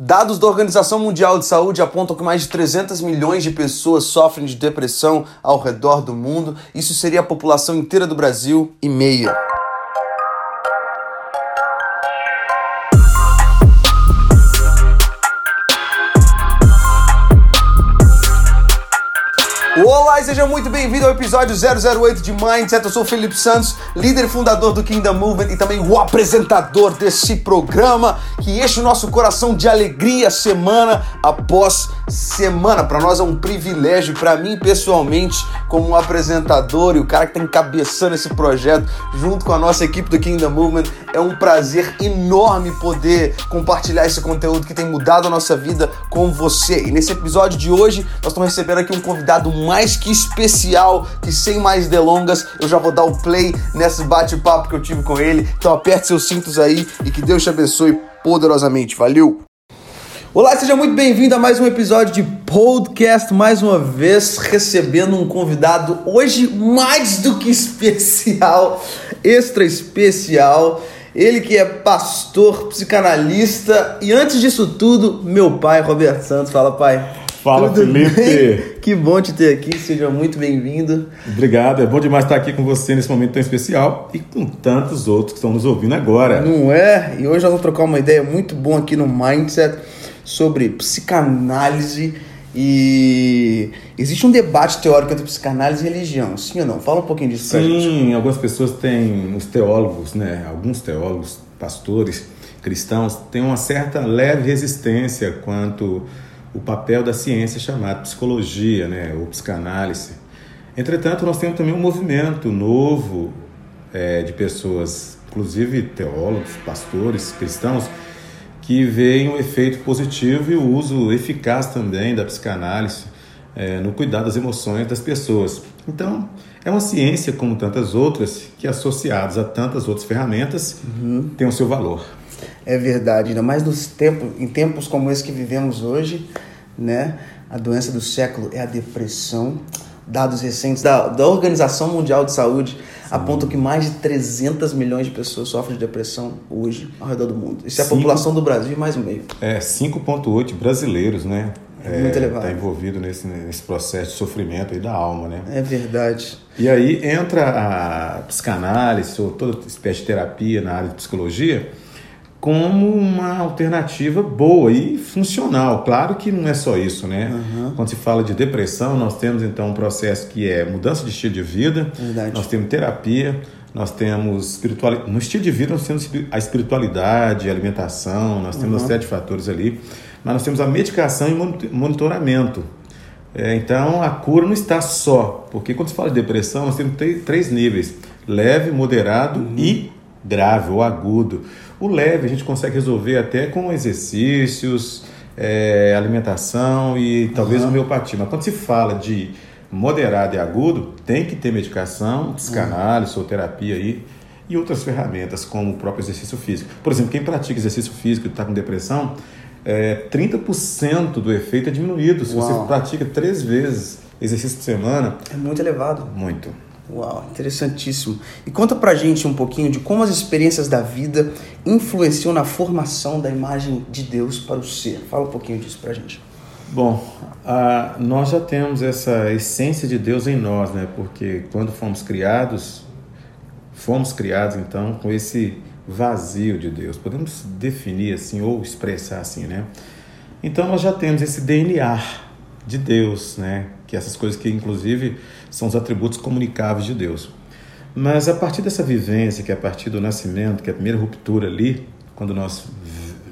Dados da Organização Mundial de Saúde apontam que mais de 300 milhões de pessoas sofrem de depressão ao redor do mundo. Isso seria a população inteira do Brasil e meia. Seja muito bem-vindo ao episódio 008 de Mindset. Eu sou o Felipe Santos, líder e fundador do Kingdom Movement e também o apresentador desse programa que enche o nosso coração de alegria semana após semana. Para nós é um privilégio, para mim pessoalmente, como um apresentador e o cara que está encabeçando esse projeto junto com a nossa equipe do Kingdom Movement, é um prazer enorme poder compartilhar esse conteúdo que tem mudado a nossa vida com você. E nesse episódio de hoje, nós estamos recebendo aqui um convidado mais que especial, que sem mais delongas, eu já vou dar o play nesse bate-papo que eu tive com ele. Então aperte seus cintos aí e que Deus te abençoe poderosamente. Valeu! Olá, seja muito bem-vindo a mais um episódio de podcast, mais uma vez recebendo um convidado hoje mais do que especial, extra especial. Ele que é pastor, psicanalista e antes disso tudo, meu pai, Roberto Santos. Fala, pai. Fala, Tudo Felipe. bem? Que bom te ter aqui, seja muito bem-vindo. Obrigado, é bom demais estar aqui com você nesse momento tão especial e com tantos outros que estão nos ouvindo agora. Não é? E hoje nós vamos trocar uma ideia muito boa aqui no Mindset sobre psicanálise e existe um debate teórico entre psicanálise e religião, sim ou não? Fala um pouquinho disso. Sim, algumas pessoas têm, os teólogos, né, alguns teólogos, pastores, cristãos, têm uma certa leve resistência quanto o papel da ciência chamada psicologia, né, ou psicanálise. Entretanto, nós temos também um movimento novo é, de pessoas, inclusive teólogos, pastores, cristãos, que veem um efeito positivo e o uso eficaz também da psicanálise é, no cuidado das emoções das pessoas. Então, é uma ciência como tantas outras que, associadas a tantas outras ferramentas, uhum. tem o seu valor. É verdade, ainda mais nos tempos, em tempos como esse que vivemos hoje, né? A doença do século é a depressão. Dados recentes da, da Organização Mundial de Saúde Sim. apontam que mais de 300 milhões de pessoas sofrem de depressão hoje ao redor do mundo. Isso é a população do Brasil mais um meio. É, 5,8 brasileiros, né? É, muito elevado. Está envolvido nesse, nesse processo de sofrimento aí da alma, né? É verdade. E aí entra a psicanálise ou toda espécie de terapia na área de psicologia como uma alternativa boa e funcional. Claro que não é só isso, né? Uhum. Quando se fala de depressão, nós temos então um processo que é mudança de estilo de vida, Verdade. nós temos terapia, nós temos espiritualidade. No estilo de vida, nós temos a espiritualidade, a alimentação, nós temos uhum. sete fatores ali, mas nós temos a medicação e monitoramento. É, então a cura não está só, porque quando se fala de depressão, nós temos três níveis: leve, moderado uhum. e grave ou agudo. O leve a gente consegue resolver até com exercícios, é, alimentação e talvez uhum. homeopatia. Mas quando se fala de moderado e agudo, tem que ter medicação, psicanálise uhum. ou terapia aí e outras ferramentas, como o próprio exercício físico. Por exemplo, quem pratica exercício físico e está com depressão, é, 30% do efeito é diminuído se Uau. você pratica três vezes exercício por semana. É muito elevado. Muito. Uau, interessantíssimo. E conta pra gente um pouquinho de como as experiências da vida influenciam na formação da imagem de Deus para o ser. Fala um pouquinho disso pra gente. Bom, nós já temos essa essência de Deus em nós, né? Porque quando fomos criados, fomos criados então com esse vazio de Deus. Podemos definir assim ou expressar assim, né? Então nós já temos esse DNA de Deus, né? Que essas coisas que inclusive são os atributos comunicáveis de Deus. Mas a partir dessa vivência, que é a partir do nascimento, que é a primeira ruptura ali, quando nós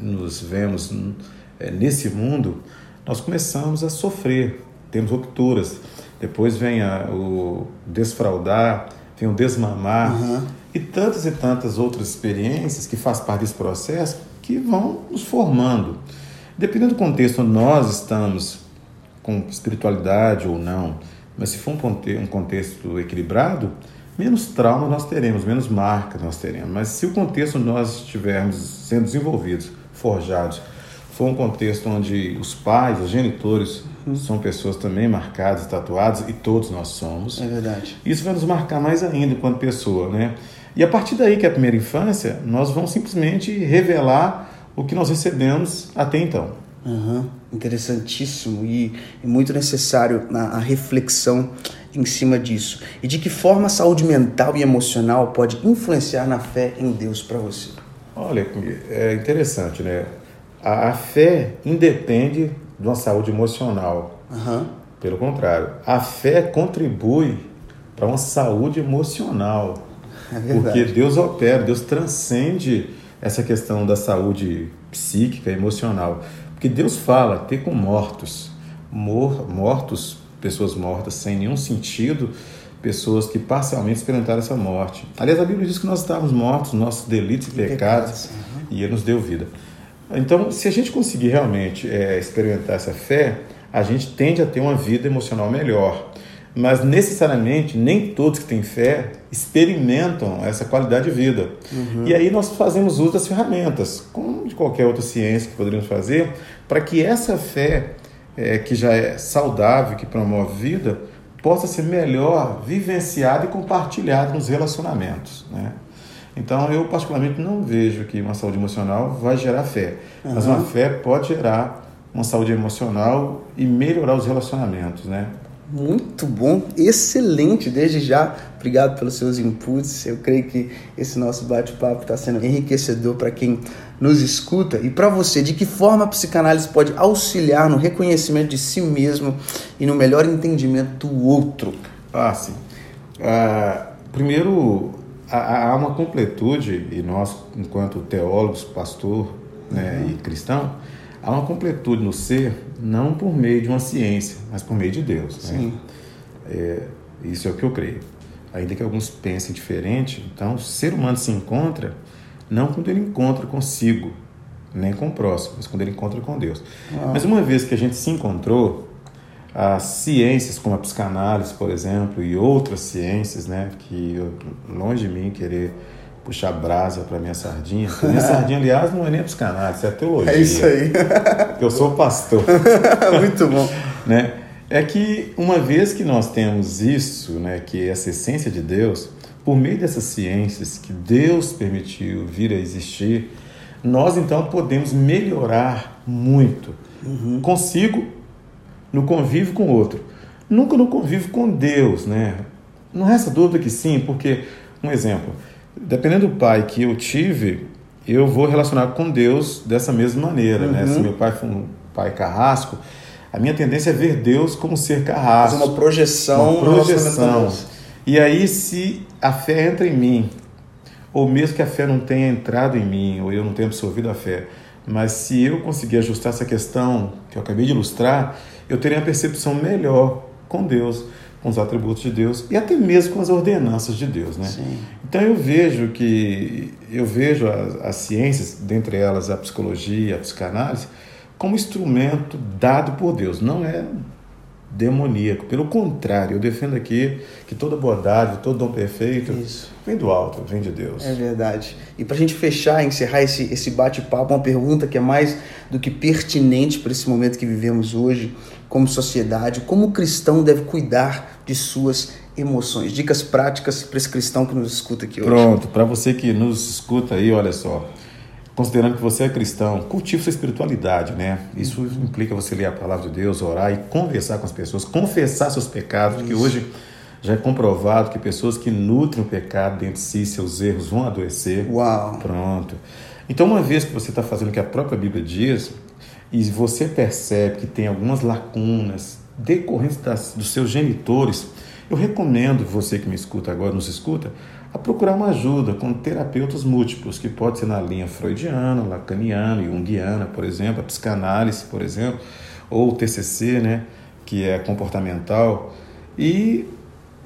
nos vemos é, nesse mundo, nós começamos a sofrer, temos rupturas. Depois vem a, o desfraudar, vem o desmamar uhum. e tantas e tantas outras experiências que faz parte desse processo que vão nos formando. Dependendo do contexto onde nós estamos, com espiritualidade ou não, mas se for um contexto equilibrado, menos trauma nós teremos, menos marcas nós teremos. Mas se o contexto onde nós estivermos sendo desenvolvidos, forjados, for um contexto onde os pais, os genitores, uhum. são pessoas também marcadas, tatuadas, e todos nós somos. É verdade. Isso vai nos marcar mais ainda enquanto pessoa, né? E a partir daí, que é a primeira infância, nós vamos simplesmente revelar o que nós recebemos até então. Uhum. Interessantíssimo e, e, muito necessário a, a reflexão em cima disso. E de que forma a saúde mental e emocional pode influenciar na fé em Deus para você? Olha, é interessante, né? A, a, fé independe de uma saúde emocional. Uhum. Pelo contrário, a fé contribui para uma saúde emocional. É porque Deus opera, Deus transcende essa questão da saúde psíquica, emocional. Porque Deus fala ter com mortos, mor mortos, pessoas mortas sem nenhum sentido, pessoas que parcialmente experimentaram essa morte. Aliás, a Bíblia diz que nós estávamos mortos, nossos delitos e pecados, uhum. e Ele nos deu vida. Então, se a gente conseguir realmente é, experimentar essa fé, a gente tende a ter uma vida emocional melhor. Mas necessariamente nem todos que têm fé experimentam essa qualidade de vida. Uhum. E aí nós fazemos uso das ferramentas, como de qualquer outra ciência que poderíamos fazer, para que essa fé, é, que já é saudável, que promove vida, possa ser melhor vivenciada e compartilhada nos relacionamentos. Né? Então, eu particularmente não vejo que uma saúde emocional vai gerar fé, uhum. mas uma fé pode gerar uma saúde emocional e melhorar os relacionamentos, né? Muito bom, excelente, desde já. Obrigado pelos seus inputs. Eu creio que esse nosso bate-papo está sendo enriquecedor para quem nos escuta. E para você, de que forma a psicanálise pode auxiliar no reconhecimento de si mesmo e no melhor entendimento do outro? Ah, sim. Ah, primeiro, há uma completude, e nós, enquanto teólogos, pastor né, uhum. e cristão, há uma completude no ser, não por meio de uma ciência, mas por meio de Deus. Né? Sim. É, isso é o que eu creio. Ainda que alguns pensem diferente, então o ser humano se encontra não quando ele encontra consigo, nem com o próximo, mas quando ele encontra com Deus. Ah. Mas uma vez que a gente se encontrou, as ciências como a psicanálise, por exemplo, e outras ciências, né, que eu, longe de mim querer puxar brasa para minha sardinha. Minha sardinha, aliás, não é nem a psicanálise, é a teologia. É isso aí. eu sou pastor. Muito bom. né? É que uma vez que nós temos isso, né, que é essa essência de Deus, por meio dessas ciências que Deus permitiu vir a existir, nós então podemos melhorar muito uhum. consigo no convívio com o outro. Nunca no convívio com Deus, né? Não resta dúvida que sim, porque, um exemplo, dependendo do pai que eu tive, eu vou relacionar com Deus dessa mesma maneira, uhum. né? Se meu pai for um pai carrasco, a minha tendência é ver Deus como ser carrasco. Uma projeção. Uma projeção. E aí, se a fé entra em mim, ou mesmo que a fé não tenha entrado em mim, ou eu não tenha absorvido a fé, mas se eu conseguir ajustar essa questão que eu acabei de ilustrar, eu terei uma percepção melhor com Deus com os atributos de Deus e até mesmo com as ordenanças de Deus, né? Sim. Então eu vejo que eu vejo as, as ciências, dentre elas a psicologia, a psicanálise, como instrumento dado por Deus, não é demoníaco. Pelo contrário, eu defendo aqui que toda bondade, todo dom perfeito Isso. vem do alto, vem de Deus. É verdade. E para a gente fechar, encerrar esse, esse bate-papo, uma pergunta que é mais do que pertinente para esse momento que vivemos hoje como sociedade, como o cristão deve cuidar de suas emoções. Dicas práticas para esse cristão que nos escuta aqui hoje. Pronto, para você que nos escuta aí, olha só. Considerando que você é cristão, cultive sua espiritualidade, né? Isso implica você ler a palavra de Deus, orar e conversar com as pessoas, confessar seus pecados, Isso. que hoje já é comprovado que pessoas que nutrem o pecado dentro de si, seus erros, vão adoecer. Uau! Pronto. Então, uma vez que você está fazendo o que a própria Bíblia diz, e você percebe que tem algumas lacunas decorrentes das, dos seus genitores, eu recomendo você que me escuta agora, nos escuta, a procurar uma ajuda com terapeutas múltiplos, que pode ser na linha freudiana, lacaniana, junguiana, por exemplo, a psicanálise, por exemplo, ou o TCC, né, que é comportamental, e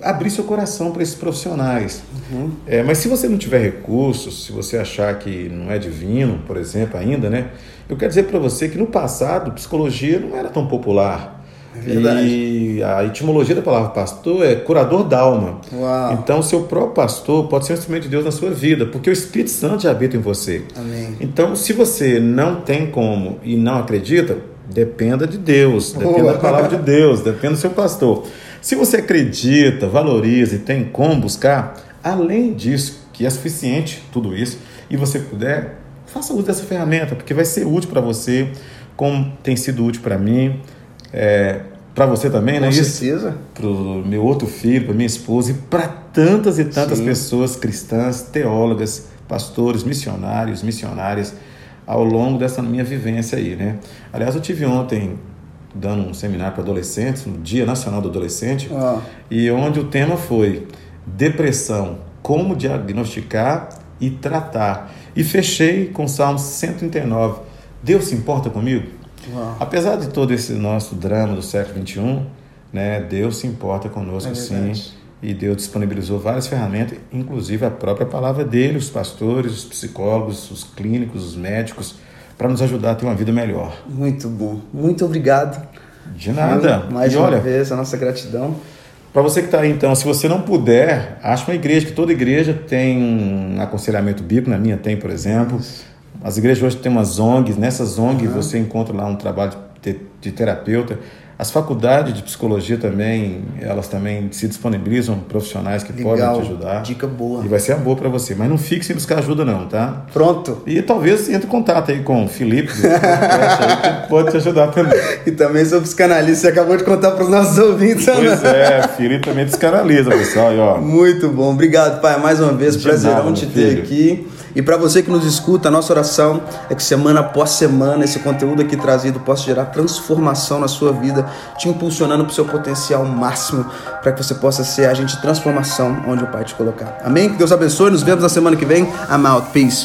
abrir seu coração para esses profissionais. Uhum. É, mas se você não tiver recursos, se você achar que não é divino, por exemplo, ainda, né? Eu quero dizer para você que no passado psicologia não era tão popular. É. E a etimologia da palavra pastor é curador da alma. Uau. Então, seu próprio pastor pode ser um instrumento de Deus na sua vida, porque o Espírito Santo já habita em você. Amém. Então, se você não tem como e não acredita, dependa de Deus, dependa Uau. da palavra de Deus, dependa do seu pastor. Se você acredita, valoriza e tem como buscar, além disso, que é suficiente tudo isso, e você puder, faça uso dessa ferramenta, porque vai ser útil para você, como tem sido útil para mim, é, para você também, né? certeza. Para o meu outro filho, para minha esposa e para tantas e tantas Sim. pessoas cristãs, teólogas, pastores, missionários, missionárias, ao longo dessa minha vivência aí, né? Aliás, eu tive ontem dando um seminário para adolescentes, no Dia Nacional do Adolescente, Ó. e onde o tema foi depressão, como diagnosticar e tratar. E fechei com o Salmo 139. Deus se importa comigo? Uau. Apesar de todo esse nosso drama do século XXI, né, Deus se importa conosco É sim. E Deus disponibilizou várias ferramentas, inclusive a própria palavra dele, os pastores, os psicólogos, os clínicos, os médicos, para nos ajudar a ter uma vida melhor. Muito bom. Muito obrigado. De nada. Mais e uma olha, vez, a nossa gratidão. para você que está aí, então, se você não puder, acha uma igreja, que toda igreja tem um aconselhamento bíblico, na minha tem, por exemplo. As igrejas hoje têm umas ONGs, nessas ONGs você encontra lá um trabalho de, de terapeuta. As faculdades de psicologia também, elas também se disponibilizam profissionais que podem Legal. te ajudar. Dica boa. E vai ser a boa para você. Mas não fique sem buscar ajuda não, tá? Pronto. E talvez entre em contato aí com o Felipe, do aí, que pode te ajudar também. E também sou psicanalista. Você acabou de contar para os nossos ouvintes, né? Pois é, Felipe também descanaliza, pessoal. Ó, Muito bom. Obrigado, pai, mais uma vez. De Prazerão nada, te ter filho. aqui. E para você que nos escuta, a nossa oração é que semana após semana esse conteúdo aqui trazido possa gerar transformação na sua vida, te impulsionando para o seu potencial máximo, para que você possa ser agente de transformação onde o Pai te colocar. Amém? Que Deus abençoe. Nos vemos na semana que vem. I'm out. Peace.